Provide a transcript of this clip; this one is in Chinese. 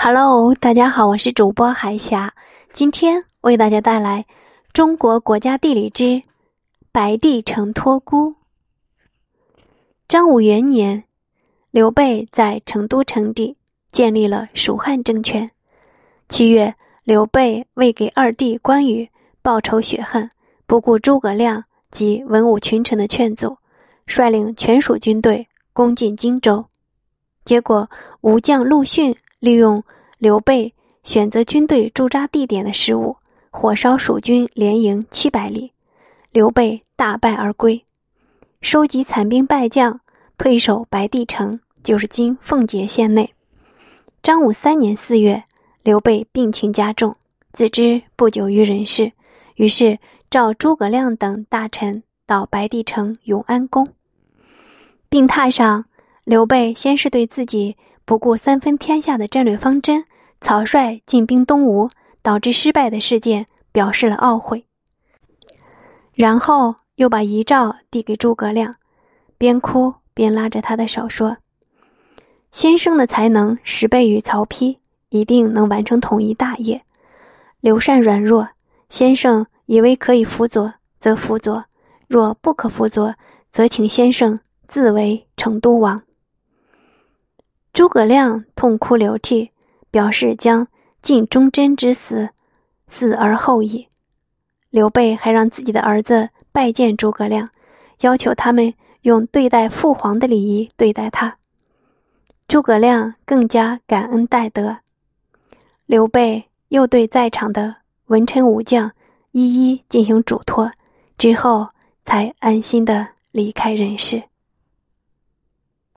Hello，大家好，我是主播海霞，今天为大家带来《中国国家地理之白帝城托孤》。张武元年，刘备在成都称帝，建立了蜀汉政权。七月，刘备为给二弟关羽报仇雪恨，不顾诸葛亮及文武群臣的劝阻，率领全蜀军队攻进荆州。结果，吴将陆逊。利用刘备选择军队驻扎地点的失误，火烧蜀军连营七百里，刘备大败而归。收集残兵败将，退守白帝城，就是今奉节县内。张武三年四月，刘备病情加重，自知不久于人世，于是召诸葛亮等大臣到白帝城永安宫。病榻上，刘备先是对自己。不顾三分天下的战略方针，草率进兵东吴，导致失败的事件，表示了懊悔。然后又把遗诏递给诸葛亮，边哭边拉着他的手说：“先生的才能十倍于曹丕，一定能完成统一大业。刘禅软弱，先生以为可以辅佐，则辅佐；若不可辅佐，则请先生自为成都王。”诸葛亮痛哭流涕，表示将尽忠贞之死，死而后已。刘备还让自己的儿子拜见诸葛亮，要求他们用对待父皇的礼仪对待他。诸葛亮更加感恩戴德。刘备又对在场的文臣武将一一进行嘱托，之后才安心的离开人世。